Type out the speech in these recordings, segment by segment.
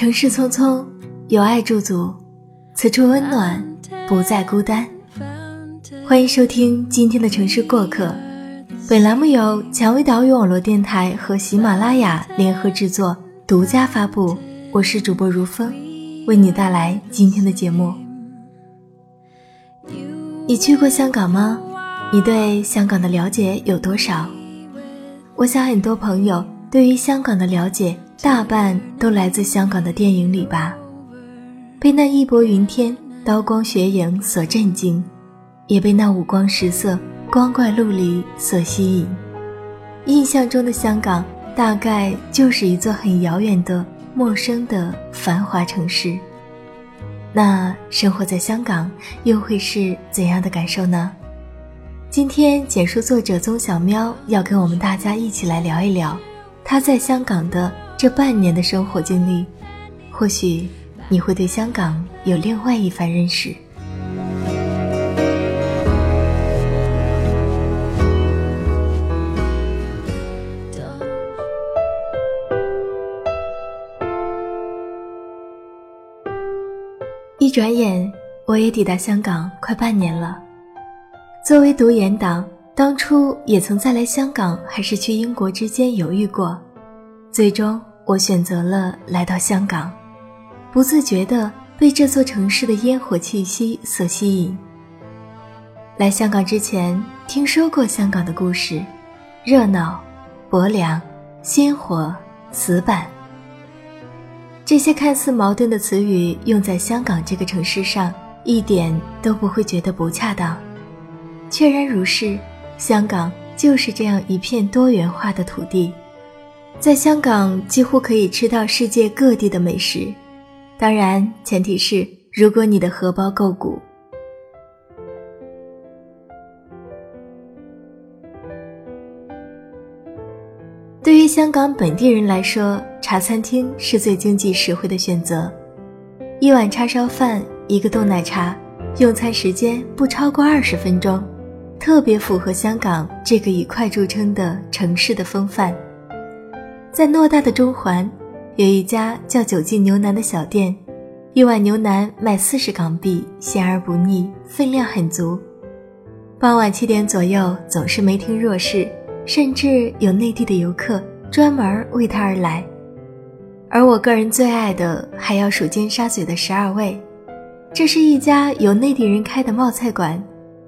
城市匆匆，有爱驻足，此处温暖，不再孤单。欢迎收听今天的城市过客。本栏目由蔷薇岛屿网络电台和喜马拉雅联合制作，独家发布。我是主播如风，为你带来今天的节目。你去过香港吗？你对香港的了解有多少？我想很多朋友对于香港的了解。大半都来自香港的电影里吧，被那义薄云天、刀光血影所震惊，也被那五光十色、光怪陆离所吸引。印象中的香港，大概就是一座很遥远的、陌生的繁华城市。那生活在香港，又会是怎样的感受呢？今天简述作者宗小喵要跟我们大家一起来聊一聊，他在香港的。这半年的生活经历，或许你会对香港有另外一番认识。一转眼，我也抵达香港快半年了。作为读研党，当初也曾在来香港还是去英国之间犹豫过，最终。我选择了来到香港，不自觉地被这座城市的烟火气息所吸引。来香港之前，听说过香港的故事，热闹、薄凉、鲜活、死板。这些看似矛盾的词语用在香港这个城市上，一点都不会觉得不恰当。确然如是，香港就是这样一片多元化的土地。在香港几乎可以吃到世界各地的美食，当然前提是如果你的荷包够鼓。对于香港本地人来说，茶餐厅是最经济实惠的选择，一碗叉烧饭，一个冻奶茶，用餐时间不超过二十分钟，特别符合香港这个以快著称的城市的风范。在偌大的中环，有一家叫“九记牛腩”的小店，一碗牛腩卖四十港币，鲜而不腻，分量很足。傍晚七点左右，总是没听若市，甚至有内地的游客专门为它而来。而我个人最爱的，还要数尖沙咀的十二味，这是一家由内地人开的冒菜馆，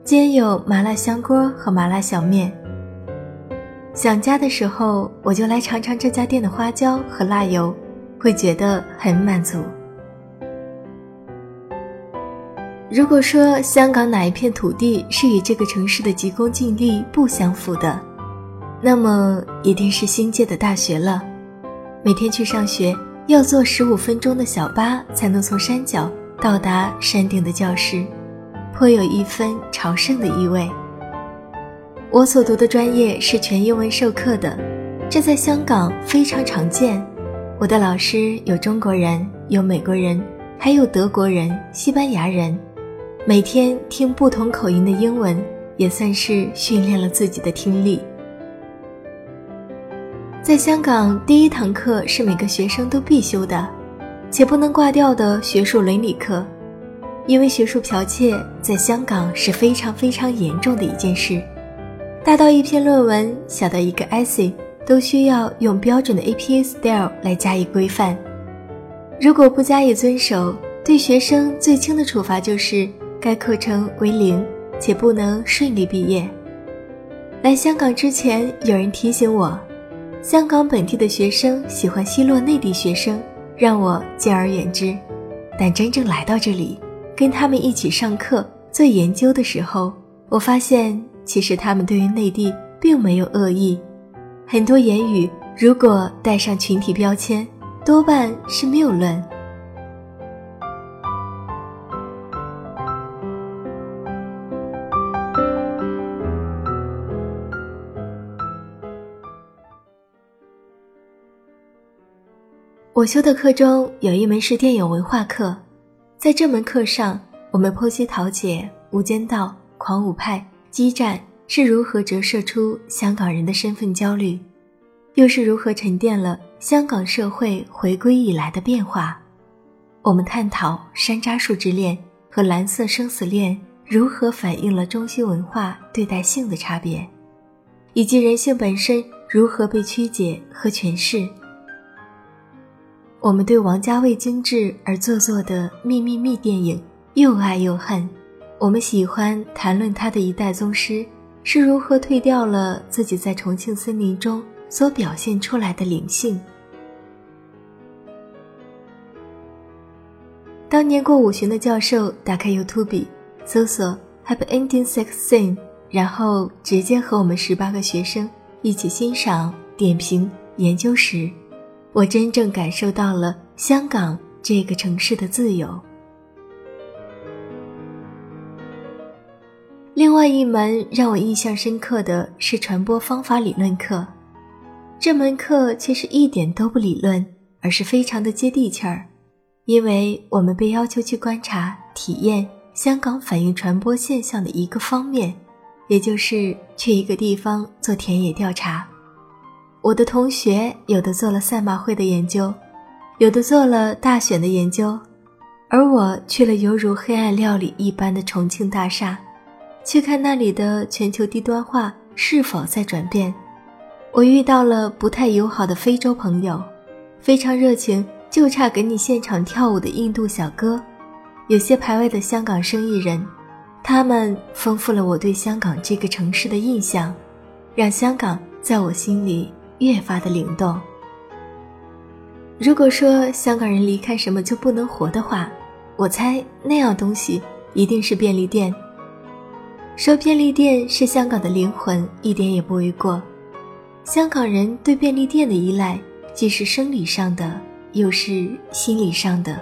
兼有麻辣香锅和麻辣小面。想家的时候，我就来尝尝这家店的花椒和辣油，会觉得很满足。如果说香港哪一片土地是与这个城市的急功近利不相符的，那么一定是新界的大学了。每天去上学要坐十五分钟的小巴才能从山脚到达山顶的教室，颇有一分朝圣的意味。我所读的专业是全英文授课的，这在香港非常常见。我的老师有中国人，有美国人，还有德国人、西班牙人。每天听不同口音的英文，也算是训练了自己的听力。在香港，第一堂课是每个学生都必修的，且不能挂掉的学术伦理课，因为学术剽窃在香港是非常非常严重的一件事。大到一篇论文，小到一个 essay，都需要用标准的 APA style 来加以规范。如果不加以遵守，对学生最轻的处罚就是该课程为零，且不能顺利毕业。来香港之前，有人提醒我，香港本地的学生喜欢奚落内地学生，让我敬而远之。但真正来到这里，跟他们一起上课做研究的时候，我发现。其实他们对于内地并没有恶意，很多言语如果带上群体标签，多半是谬论。我修的课中有一门是电影文化课，在这门课上，我们剖析桃姐、无间道、狂舞派。激战是如何折射出香港人的身份焦虑，又是如何沉淀了香港社会回归以来的变化？我们探讨山楂树之恋和蓝色生死恋如何反映了中西文化对待性的差别，以及人性本身如何被曲解和诠释。我们对王家卫精致而做作的《秘密密》电影又爱又恨。我们喜欢谈论他的一代宗师是如何退掉了自己在重庆森林中所表现出来的灵性。当年过五旬的教授打开 YouTube 搜索 “Happy Ending Sex Scene”，然后直接和我们十八个学生一起欣赏、点评、研究时，我真正感受到了香港这个城市的自由。另外一门让我印象深刻的是传播方法理论课，这门课其实一点都不理论，而是非常的接地气儿，因为我们被要求去观察、体验香港反映传播现象的一个方面，也就是去一个地方做田野调查。我的同学有的做了赛马会的研究，有的做了大选的研究，而我去了犹如黑暗料理一般的重庆大厦。去看那里的全球低端化是否在转变。我遇到了不太友好的非洲朋友，非常热情，就差给你现场跳舞的印度小哥，有些排外的香港生意人，他们丰富了我对香港这个城市的印象，让香港在我心里越发的灵动。如果说香港人离开什么就不能活的话，我猜那样东西一定是便利店。说便利店是香港的灵魂，一点也不为过。香港人对便利店的依赖，既是生理上的，又是心理上的。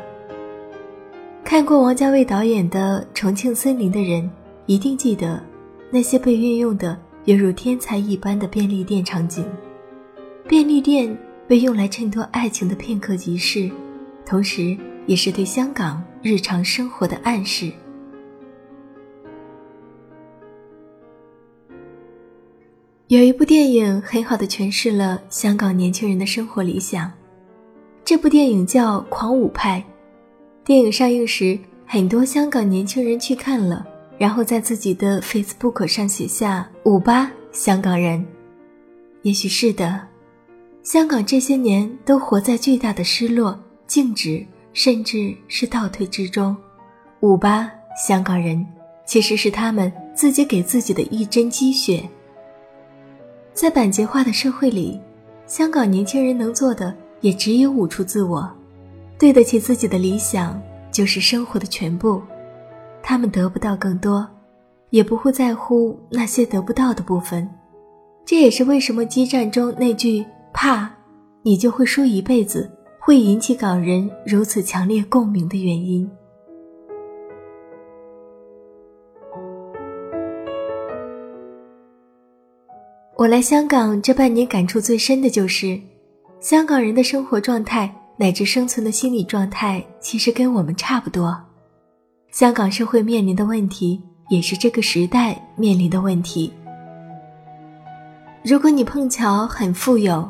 看过王家卫导演的《重庆森林》的人，一定记得那些被运用的犹如天才一般的便利店场景。便利店被用来衬托爱情的片刻即逝，同时也是对香港日常生活的暗示。有一部电影很好的诠释了香港年轻人的生活理想，这部电影叫《狂舞派》。电影上映时，很多香港年轻人去看了，然后在自己的 Facebook 上写下“舞吧，香港人”。也许是的，香港这些年都活在巨大的失落、静止，甚至是倒退之中。舞吧，香港人，其实是他们自己给自己的一针鸡血。在板结化的社会里，香港年轻人能做的也只有舞出自我，对得起自己的理想就是生活的全部。他们得不到更多，也不会在乎那些得不到的部分。这也是为什么激战中那句“怕你就会输一辈子”会引起港人如此强烈共鸣的原因。我来香港这半年，感触最深的就是，香港人的生活状态乃至生存的心理状态，其实跟我们差不多。香港社会面临的问题，也是这个时代面临的问题。如果你碰巧很富有，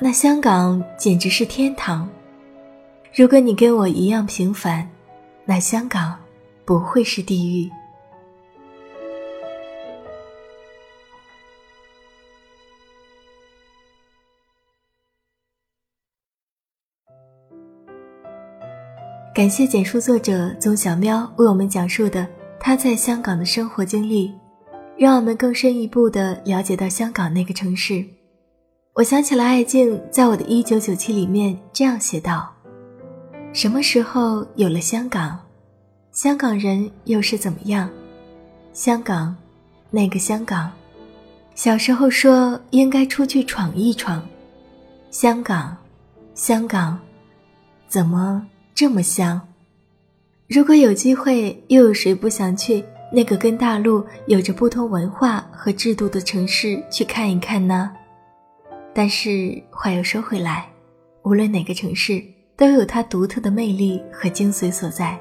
那香港简直是天堂；如果你跟我一样平凡，那香港不会是地狱。感谢简书作者宗小喵为我们讲述的他在香港的生活经历，让我们更深一步的了解到香港那个城市。我想起了艾静在我的一九九七里面这样写道：“什么时候有了香港？香港人又是怎么样？香港，那个香港，小时候说应该出去闯一闯。香港，香港，怎么？”这么香，如果有机会，又有谁不想去那个跟大陆有着不同文化和制度的城市去看一看呢？但是话又说回来，无论哪个城市都有它独特的魅力和精髓所在。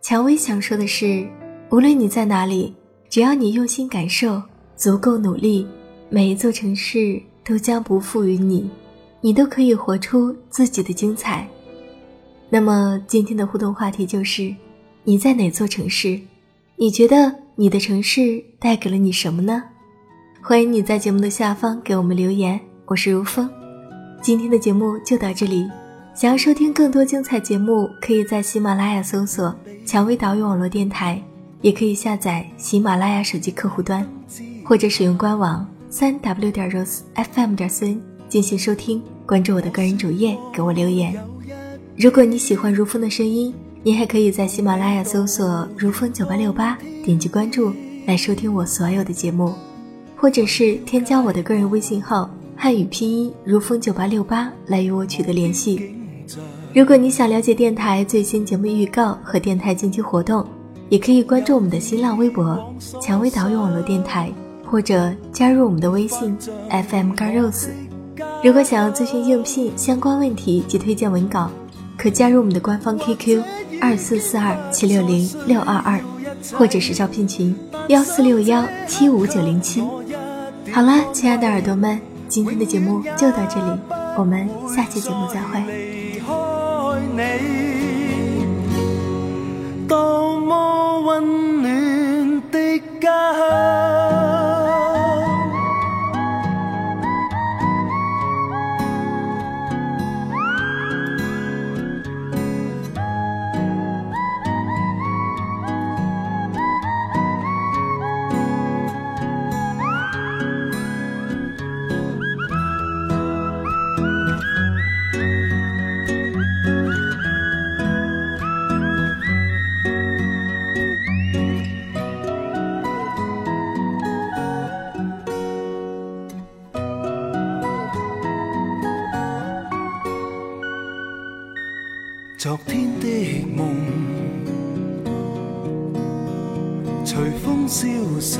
蔷薇想说的是，无论你在哪里，只要你用心感受，足够努力，每一座城市都将不负于你，你都可以活出自己的精彩。那么今天的互动话题就是：你在哪座城市？你觉得你的城市带给了你什么呢？欢迎你在节目的下方给我们留言。我是如风，今天的节目就到这里。想要收听更多精彩节目，可以在喜马拉雅搜索“蔷薇岛屿网络电台”，也可以下载喜马拉雅手机客户端，或者使用官网三 w 点 rosefm 点 cn 进行收听。关注我的个人主页，给我留言。如果你喜欢如风的声音，你还可以在喜马拉雅搜索“如风九八六八”，点击关注来收听我所有的节目，或者是添加我的个人微信号汉语拼音如风九八六八来与我取得联系。如果你想了解电台最新节目预告和电台近期活动，也可以关注我们的新浪微博“蔷薇岛屿网络电台”，或者加入我们的微信 FM 干 rose。如果想要咨询应聘相关问题及推荐文稿，可加入我们的官方 QQ 二四四二七六零六二二，或者是招聘群幺四六幺七五九零七。好了，亲爱的耳朵们，今天的节目就到这里，我们下期节目再会。昨天的梦随风消逝，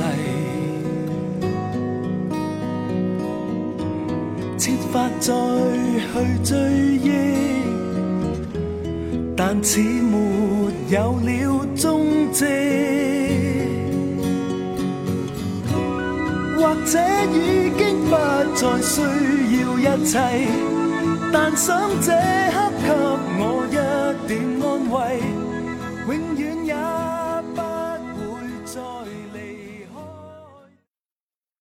设法再去追忆，但似没有了踪迹，或者已经不再需要一切，但想这刻给我。